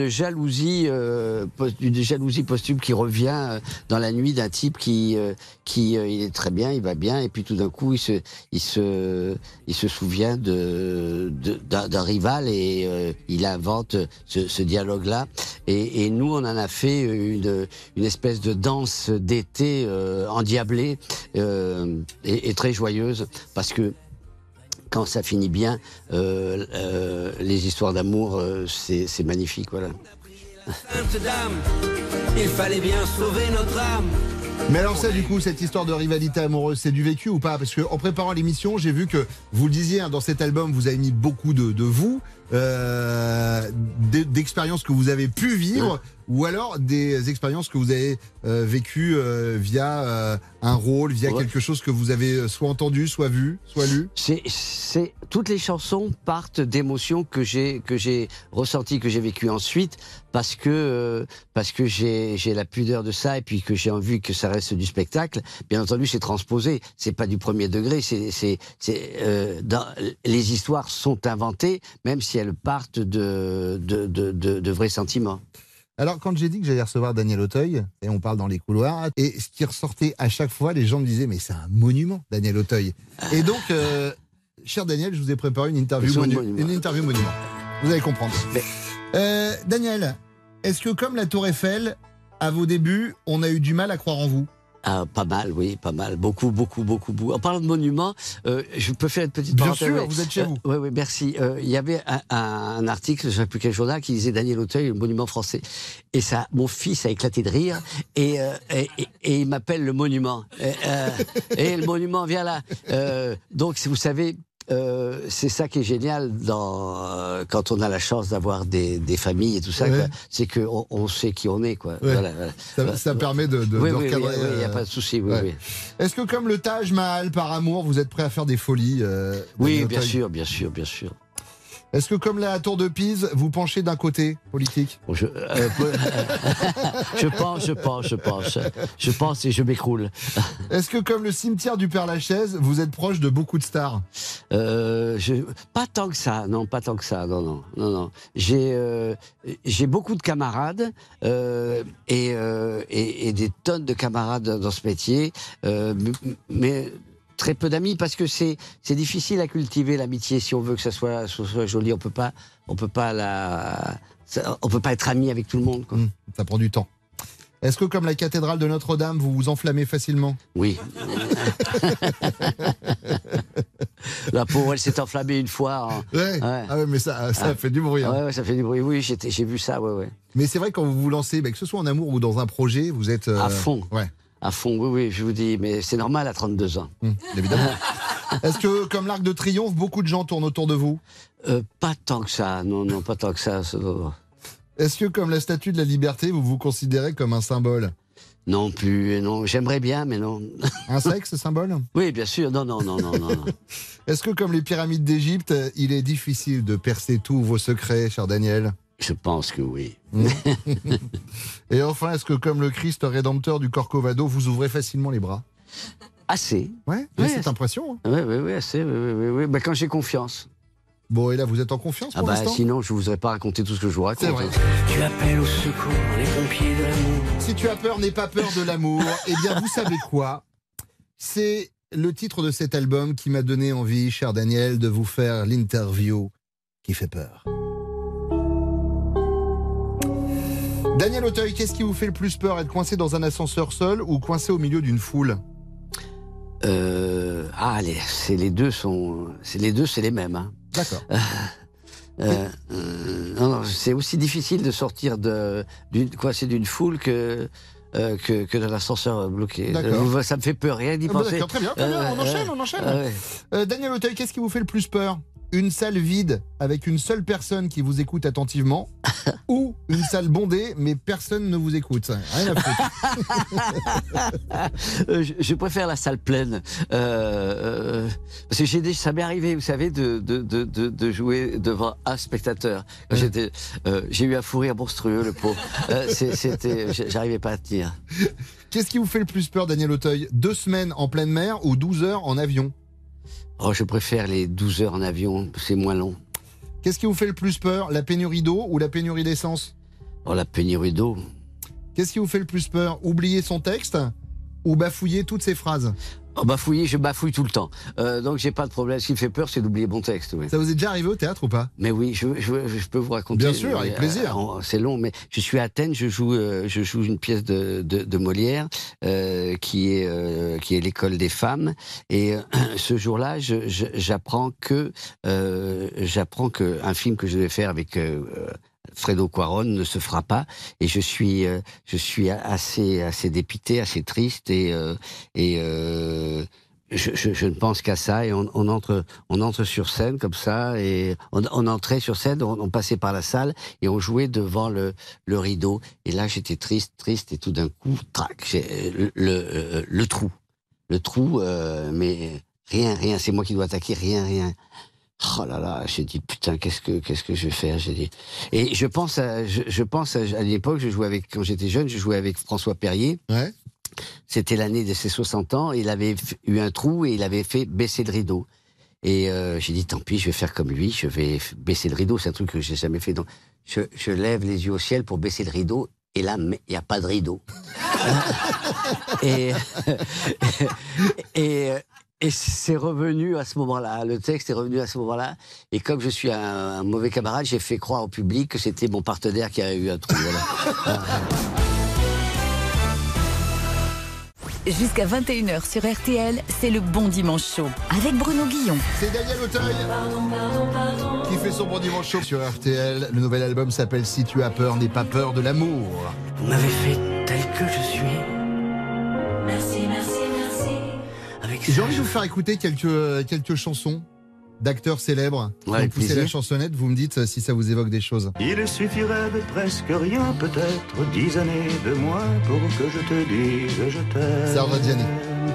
jalousie euh, d'une jalousie posthume qui revient euh, dans la nuit d'un type qui euh, qui euh, il est très bien il va bien et puis tout d'un coup il se il se il se souvient de d'un rival et il invente ce, ce dialogue là et, et nous on en a fait une une espèce de danse d'été endiablée et, et très joyeuse parce que quand ça finit bien, euh, euh, les histoires d'amour, euh, c'est magnifique, voilà. Sainte dame, il fallait bien sauver notre âme. Mais alors ça, du coup, cette histoire de rivalité amoureuse, c'est du vécu ou pas? Parce que en préparant l'émission, j'ai vu que vous le disiez hein, dans cet album, vous avez mis beaucoup de, de vous, euh, d'expériences que vous avez pu vivre, ou alors des expériences que vous avez euh, vécues euh, via euh, un rôle, via Ouais. quelque chose que vous avez soit entendu, soit vu, soit lu? C'est, toutes les chansons partent d'émotions que j'ai que j'ai ressenties, que j'ai vécues ensuite, parce que parce que j'ai la pudeur de ça et puis que j'ai envie que ça reste du spectacle. Bien entendu, c'est transposé, c'est pas du premier degré, c'est c'est les histoires sont inventées, même si elles partent de de de, de, de vrais sentiments. Alors, quand j'ai dit que j'allais recevoir Daniel Auteuil, et on parle dans les couloirs, et ce qui ressortait à chaque fois, les gens me disaient, mais c'est un monument, Daniel Auteuil. Et donc, euh, cher Daniel, je vous ai préparé une interview, monu- monument. une interview monument. Vous allez comprendre. Euh, Daniel, est-ce que comme la Tour Eiffel, à vos débuts, on a eu du mal à croire en vous? Ah, pas mal, oui, pas mal. Beaucoup, beaucoup, beaucoup, beaucoup. En parlant de monuments, euh, je peux faire une petite Bien parenthèse. sûr, oui. vous êtes chez Euh, vous. Oui, oui, merci. Euh, Il y avait un, un article, je ne sais plus quel journal, qui disait Daniel Auteuil, le monument français. Et ça, mon fils a éclaté de rire et, euh, et, et- et il m'appelle le monument. Et, euh, et le monument, viens là. Euh, donc, vous savez, euh, c'est ça qui est génial dans, euh, quand on a la chance d'avoir des, des familles et tout ça, Ouais. c'est qu'on on sait qui on est. Quoi. Ouais. Voilà, voilà. Ça, ça permet de, de, oui, de oui, recadrer, oui, il n'y a euh, pas de souci. Oui, ouais. oui. Est-ce que comme le Taj Mahal par amour, vous êtes prêt à faire des folies euh, Oui, bien sûr, bien sûr, bien sûr. Est-ce que comme la tour de Pise, vous penchez d'un côté politique? Je, euh, je pense, je pense, je pense. Je pense et je m'écroule. Est-ce que comme le cimetière du Père Lachaise, vous êtes proche de beaucoup de stars? Euh, je- pas tant que ça, non, pas tant que ça, non, non, non, non. J'ai euh, j'ai beaucoup de camarades et, et, et des tonnes de camarades dans ce métier, mais très peu d'amis parce que c'est c'est difficile à cultiver l'amitié si on veut que ça soit, ça soit joli. On peut pas, on peut pas la, ça- on peut pas être ami avec tout le monde. Quoi. Hmm, Ça prend du temps. Est-ce que comme la cathédrale de Notre-Dame, vous vous enflammez facilement? Oui. La pauvre, elle s'est enflammée une fois. hein. Ouais. Ah ouais, mais ça, ça Ah. fait du bruit. hein. Ça fait du bruit. Oui, j'ai vu ça. Mais c'est vrai quand vous vous lancez, bah, que ce soit en amour ou dans un projet, vous êtes euh, À fond. Ouais. À fond, oui, oui, je vous dis, mais c'est normal à 32 ans. Hum, évidemment. Est-ce que comme l'Arc de Triomphe, beaucoup de gens tournent autour de vous? Euh, pas tant que ça, non, non, pas tant que ça. ça- Est-ce que comme la Statue de la Liberté, vous vous considérez comme un symbole? Non plus, non. J'aimerais bien, mais non. Un sexe symbole? Oui, bien sûr. Non, non, non, non, non. non. Est-ce que comme les pyramides d'Égypte, il est difficile de percer tous vos secrets, cher Daniel? Je pense que oui. Et enfin, est-ce que comme le Christ rédempteur du Corcovado, vous ouvrez facilement les bras? Assez. Ouais, Oui, j'ai cette impression. hein. Oui, oui, oui, assez. Oui, oui, oui, oui. Bah, quand j'ai confiance. Bon, et là, vous êtes en confiance Ah pour bah l'instant? sinon, je vous aurais pas raconté tout ce que je vous raconte. C'est vrai. hein. Tu appelles au secours les pompiers de l'amour. Si tu as peur, n'aie pas peur de l'amour. eh bien, vous savez quoi? C'est le titre de cet album qui m'a donné envie, cher Daniel, de vous faire l'interview qui fait peur. Daniel Auteuil, qu'est-ce qui vous fait le plus peur Être coincé dans un ascenseur seul ou coincé au milieu d'une foule Euh, ah, les, c'est les deux sont, c'est les deux, c'est les mêmes. Hein. D'accord. Euh, euh, non, non, c'est aussi difficile de sortir de, d'une, coincé d'une foule que, euh, que, que de l'ascenseur bloqué. D'accord. Ça me fait peur, rien d'y Ah bah penser. très bien, très bien, on enchaîne, on enchaîne. ah ouais. Daniel Auteuil, qu'est-ce qui vous fait le plus peur Une salle vide avec une seule personne qui vous écoute attentivement ou une salle bondée mais personne ne vous écoute Rien à foutre. Euh, je, je préfère la salle pleine. Euh, euh, parce que j'ai ça m'est arrivé, vous savez, de, de, de, de, de jouer devant un spectateur. Euh, j'ai eu un fou rire monstrueux, le pauvre. C'était, j'arrivais pas à tenir. Qu'est-ce qui vous fait le plus peur, Daniel Auteuil? Deux semaines en pleine mer ou 12 heures en avion? Oh, je préfère les 12 heures en avion, c'est moins long. Qu'est-ce qui vous fait le plus peur La pénurie d'eau ou la pénurie d'essence? Oh, la pénurie d'eau. Qu'est-ce qui vous fait le plus peur? Oublier son texte ou bafouiller toutes ses phrases? Oh, bafouiller, je bafouille tout le temps. Euh, donc j'ai pas de problème. Ce qui me fait peur, c'est d'oublier mon texte. Oui. Ça vous est déjà arrivé au théâtre ou pas? Mais oui, je, je, je peux vous raconter. Bien sûr, avec plaisir. euh, c'est long, mais je suis à Athènes, je joue, euh, je joue une pièce de, de, de Molière euh, qui est euh, qui est l'école des femmes. Et ce jour-là, j'apprends que euh, j'apprends que un film que je devais faire avec euh, Fredo Quaron ne se fera pas. Et je suis euh, je suis assez assez dépité, assez triste et euh, et euh, je, ne pense qu'à ça. Et on, entre on entre sur scène comme ça et on, entrait sur scène, on, passait par la salle et on jouait devant le, le rideau. Et là j'étais triste triste et tout d'un coup trac le, le, le trou. Le trou mais rien rien. C'est moi qui dois attaquer. Rien rien Oh là là, j'ai dit putain qu'est-ce que qu'est-ce que je vais faire? J'ai dit et je pense à je, je pense à, à l'époque je jouais avec quand j'étais jeune je jouais avec François Perrier. Ouais. C'était l'année de ses 60 ans. Il avait eu un trou et il avait fait baisser le rideau. Et euh, j'ai dit tant pis je vais faire comme lui je vais baisser le rideau c'est un truc que j'ai jamais fait donc je, je lève les yeux au ciel pour baisser le rideau et là il y a pas de rideau. et et et c'est revenu à ce moment-là. Le texte est revenu à ce moment-là. Et comme je suis un, un mauvais camarade, j'ai fait croire au public que c'était mon partenaire qui a eu un trou. Voilà. Jusqu'à 21h sur RTL, c'est le bon dimanche chaud avec Bruno Guillon. C'est Daniel Auteuil qui fait son bon dimanche chaud sur RTL. Le nouvel album s'appelle Si tu as peur, n'aie pas peur de l'amour. Vous m'avez fait tel que je suis. Merci. J'ai envie de vous faire écouter quelques, quelques chansons d'acteurs célèbres qui Ouais, poussé plaisir. la chansonnette. Vous me dites si ça vous évoque des choses. Il suffirait de presque rien, peut-être dix années de moins pour que je te dise je t'aime. Reggiani.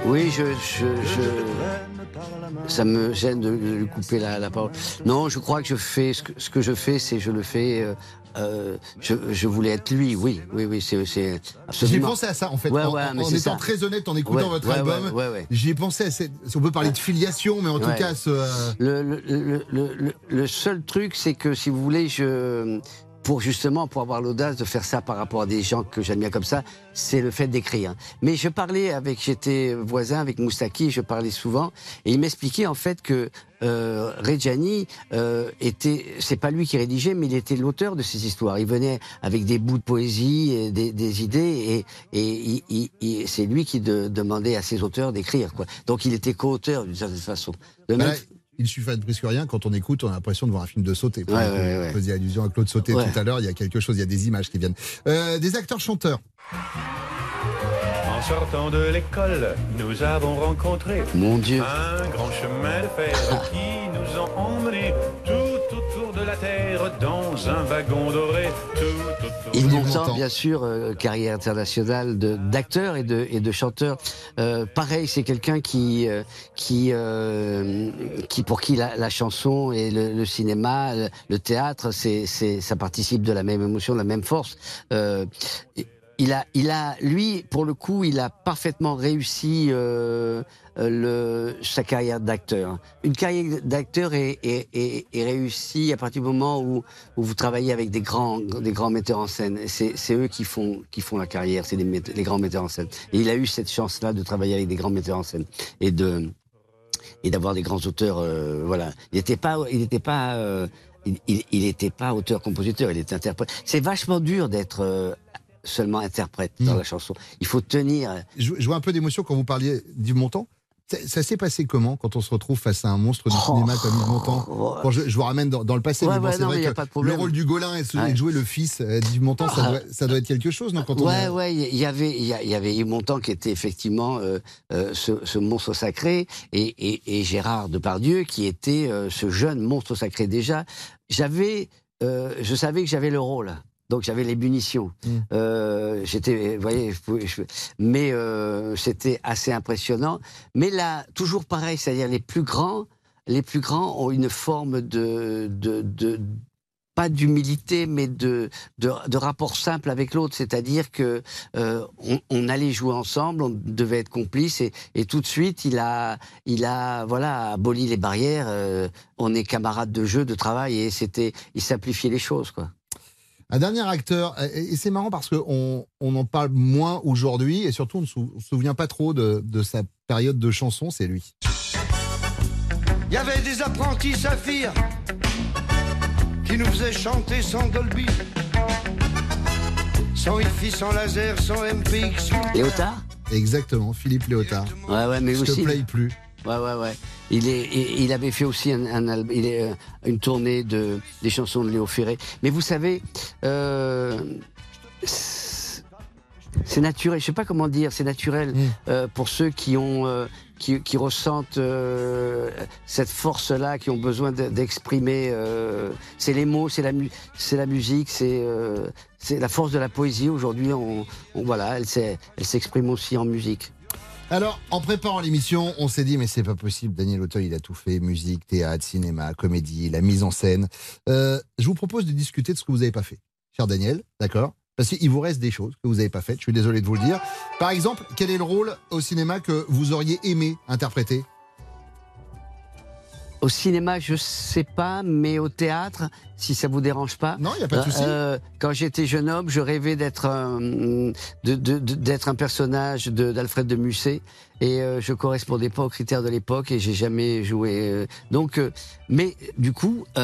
Oui, je, je, je- ça me gêne de, lui couper la, la parole. Non, je crois que je fais ce que, ce que je fais, c'est je le fais. euh, euh, je, je voulais être lui, oui, oui, oui, c'est c'est J'ai absolument. pensé à ça en fait. Ouais, en ouais, en- mais en c'est étant ça. très honnête en écoutant Ouais, votre album, ouais, ouais, ouais. j'y ai pensé à cette. On peut parler de filiation, mais en tout cas, ce, euh, Le, le, le, le- le- le seul truc, c'est que si vous voulez, je, pour justement pour avoir l'audace de faire ça par rapport à des gens que j'aime bien comme ça, c'est le fait d'écrire. Mais je parlais avec, j'étais voisin avec Moustaki, je parlais souvent, et il m'expliquait en fait que euh, Reggiani euh, était, c'est pas lui qui rédigeait, mais il était l'auteur de ces histoires. Il venait avec des bouts de poésie, et des, des idées, et, et il- il- il- c'est lui qui de- demandait à ses auteurs d'écrire. Quoi. Donc il était co-auteur d'une certaine façon. De même- il suffit de presque rien. Quand on écoute, on a l'impression de voir un film de sauter. Ouais, ouais, ouais, ouais. Vous faisiez allusion à Claude Sauté Ouais. tout à l'heure. Il y a quelque chose, il y a des images qui viennent. Euh, des acteurs chanteurs. En sortant de l'école, nous avons rencontré Mon Dieu. un grand chemin de fer qui nous a emmenés tout la terre dans un wagon doré. Yves de Montand, bien sûr, euh, carrière internationale d'acteur et de, et de chanteur. Euh, pareil, c'est quelqu'un qui, euh, qui, qui, pour qui la, la chanson et le, le cinéma, le, le théâtre, c'est, c'est, ça participe de la même émotion, de la même force. Il a, il a, lui, pour le coup, il a parfaitement réussi euh, le, sa carrière d'acteur. Une carrière d'acteur est, est, est, réussie à partir du moment où, où vous travaillez avec des grands, des grands metteurs en scène. C'est, eux qui font, qui font la carrière, c'est les, les grands metteurs en scène. Et il a eu cette chance-là de travailler avec des grands metteurs en scène et de et d'avoir des grands auteurs. euh, voilà, il n'était pas, il n'était pas, euh, il, il, il était pas auteur-compositeur, il était interprète. C'est vachement dur d'être euh, seulement interprète dans la chanson. Il faut tenir. Je, je vois un peu d'émotion quand vous parliez d'Yves Montand. Ça, ça s'est passé comment quand on se retrouve face à un monstre du cinéma comme Yves Montand Bon, je, je vous ramène dans, dans le passé, Oh. Ouais, mais bon, ouais, c'est vrai que le rôle du Golin et, Ouais. de jouer le fils euh, d'Yves Montand, ça, Ah. doit, ça doit être quelque chose, non quand on ouais, il y avait, il y, avait Yves Montand qui était effectivement euh, euh, ce, ce monstre sacré et, et, et Gérard Depardieu qui était euh, ce jeune monstre sacré déjà. J'avais, je savais que j'avais le rôle. Donc j'avais les munitions. Euh, j'étais, vous voyez, je pouvais- je- mais euh, c'était assez impressionnant. Mais là, toujours pareil, c'est-à-dire les plus grands, les plus grands ont une forme de, de, de pas d'humilité, mais de, de, de rapport simple avec l'autre. C'est-à-dire que euh, on, on allait jouer ensemble, on devait être complices, et, et tout de suite, il a, il a, voilà, aboli les barrières. euh, on est camarades de jeu, de travail, et c'était, il simplifiait les choses, quoi. Un dernier acteur, et c'est marrant parce qu'on on en parle moins aujourd'hui, et surtout on ne sou- se souvient pas trop de, de sa période de chanson, c'est lui. Il y avait des apprentis saphirs qui nous faisaient chanter sans Dolby, sans hi sans laser, sans MPX. Léotard? Exactement, Philippe Léotard. Ouais, ouais, mais Je te plus. Ouais, ouais, ouais. Il, est, il avait fait aussi un, il est, euh, une tournée de, des chansons de Léo Ferré. Mais vous savez, euh, c'est naturel, je sais pas comment dire, c'est naturel euh, pour ceux qui ont, euh, qui, qui ressentent euh, cette force-là, qui ont besoin de- d'exprimer. c'est les mots, c'est la, mu- la musique, c'est c'est la force de la poésie. Aujourd'hui, on, on- voilà, elle s'exprime aussi en musique. Alors, en préparant l'émission, on s'est dit, mais c'est pas possible, Daniel Auteuil, il a tout fait, musique, théâtre, cinéma, comédie, la mise en scène. Euh, je vous propose de discuter de ce que vous n'avez pas fait, cher Daniel, d'accord? Parce qu'il vous reste des choses que vous n'avez pas faites, je suis désolé de vous le dire. Par exemple, quel est le rôle au cinéma que vous auriez aimé interpréter? Au cinéma, je sais pas, mais au théâtre, si ça vous dérange pas. Non, y a pas de Euh, souci. euh, quand j'étais jeune homme, je rêvais d'être un, de- d'être un personnage d'Alfred de Musset. et euh, je correspondais pas aux critères de l'époque et j'ai jamais joué. euh, donc, euh, mais du coup, euh,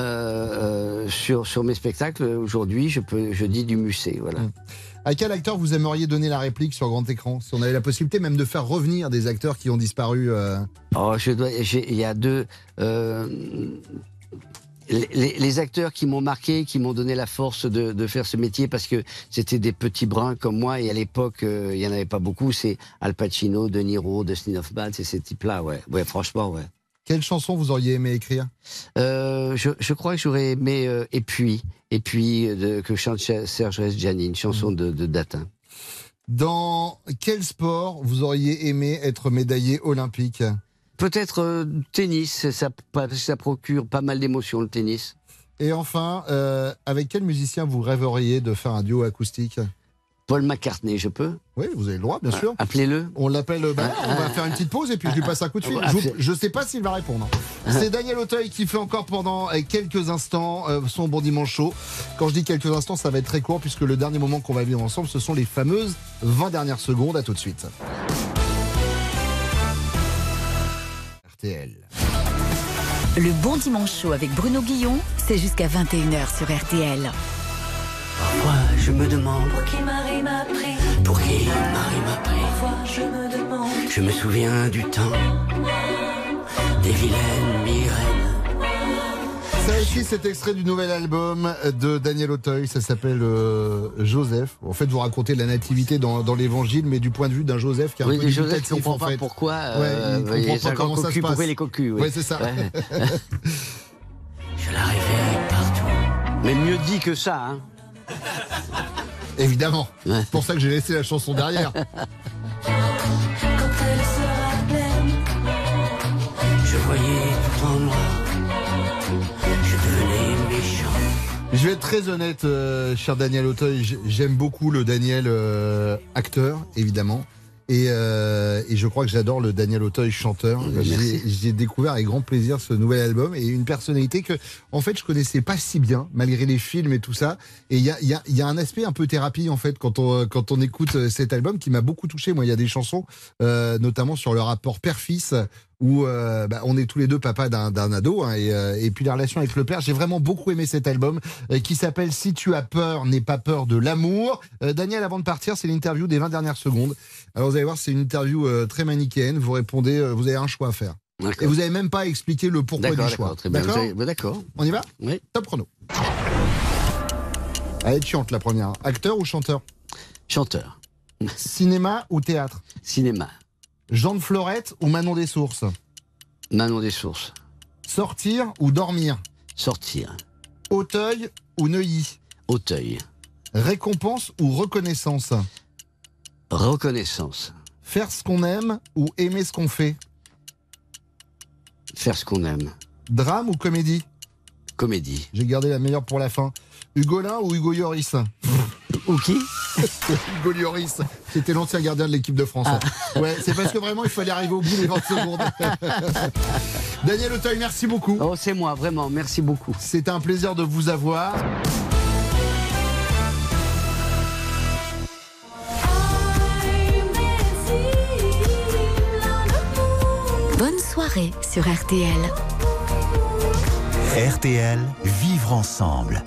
euh, sur sur mes spectacles aujourd'hui, je peux, je dis du musée, voilà. À quel acteur vous aimeriez donner la réplique sur grand écran? Si on avait la possibilité même de faire revenir des acteurs qui ont disparu. euh, Oh, je dois. j'ai- Il y a deux. Les, acteurs qui m'ont marqué, qui m'ont donné la force de, de faire ce métier, parce que c'était des petits bruns comme moi, et à l'époque, euh, il y en avait pas beaucoup. C'est Al Pacino, De Niro, Dustin Hoffman, c'est ces types-là, ouais. Ouais, franchement, ouais. Quelle chanson vous auriez aimé écrire? Euh, je, je crois que j'aurais aimé euh, Et puis, Et puis euh, de, que chante Serge Reggiani, une chanson de, de Datin. Dans quel sport vous auriez aimé être médaillé olympique? Peut-être euh, tennis, ça, ça procure pas mal d'émotions le tennis. Et enfin, euh, avec quel musicien vous rêveriez de faire un duo acoustique? Paul McCartney, je peux? Oui, vous avez le droit, bien sûr. Appelez-le. On l'appelle. bah, on va faire une petite pause et puis je lui passe un coup de fil. Je ne sais pas s'il va répondre. C'est Daniel Auteuil qui fait encore pendant euh, quelques instants son bon dimanche chaud. Quand je dis quelques instants, ça va être très court puisque le dernier moment qu'on va vivre ensemble, ce sont les fameuses 20 dernières secondes. À tout de suite. RTL. Le bon dimanche chaud avec Bruno Guillon, c'est jusqu'à 21h sur RTL. Parfois, je me demande Pour qui Marie m'a pris pour qui Marie m'a pris. Parfois je me demande Je me souviens du temps des vilaines migraines. Ça aussi, c'est extrait du nouvel album de Daniel Auteuil. Ça s'appelle euh, Joseph. En fait, vous racontez la nativité dans, dans l'évangile, mais du point de vue d'un Joseph qui est un Oui, peu Joseph qui comprend en pas fait. pourquoi, Ouais, euh, il comprend c'est pas comment ça se passe. les cocus, oui. Ouais, c'est ça. Ouais. Je la réveille partout. Mais mieux dit que ça, hein. Évidemment. C'est pour ça que j'ai laissé la chanson derrière. Je vais être très honnête, euh, cher Daniel Auteuil. J'aime beaucoup le Daniel euh, acteur, évidemment. Et, euh, et je crois que j'adore le Daniel Auteuil chanteur. Ben, J'ai découvert avec grand plaisir ce nouvel album et une personnalité que, en fait, je connaissais pas si bien, malgré les films et tout ça. Et il y a, y, a, y a un aspect un peu thérapie, en fait, quand on, quand on écoute euh, cet album qui m'a beaucoup touché. Moi, il y a des chansons, euh, notamment sur le rapport père-fils, où euh, bah, on est tous les deux papa d'un d'un ado, hein, et, euh, et puis la relation avec le père. J'ai vraiment beaucoup aimé cet album euh, qui s'appelle Si tu as peur, n'aie pas peur de l'amour. Euh, Daniel, avant de partir, c'est l'interview des 20 dernières secondes. Alors vous allez voir, c'est une interview euh, très manichéenne. Vous répondez, euh, vous avez un choix à faire. D'accord. Et vous n'avez même pas expliqué le pourquoi D'accord, du choix. d'accord, très bien. Avez- bah, D'accord. On y va Oui. Top chrono. Allez, chante la première. Acteur ou chanteur? Chanteur. Cinéma ou théâtre? Cinéma. Jean de Florette ou Manon des Sources Manon des Sources. Sortir ou dormir Sortir. Auteuil ou Neuilly Auteuil. Récompense ou reconnaissance Reconnaissance. Faire ce qu'on aime ou aimer ce qu'on fait Faire ce qu'on aime. Drame ou comédie Comédie. J'ai gardé la meilleure pour la fin. Hugolin ou Hugo Lloris Ou qui? Hugo Lloris. C'était l'ancien gardien de l'équipe de France. Ouais, c'est parce que vraiment, il fallait arriver au bout des 20 secondes. Daniel Auteuil, merci beaucoup. Oh, c'est moi, vraiment. Merci beaucoup. C'était un plaisir de vous avoir. Bonne soirée sur RTL. RTL, vivre ensemble.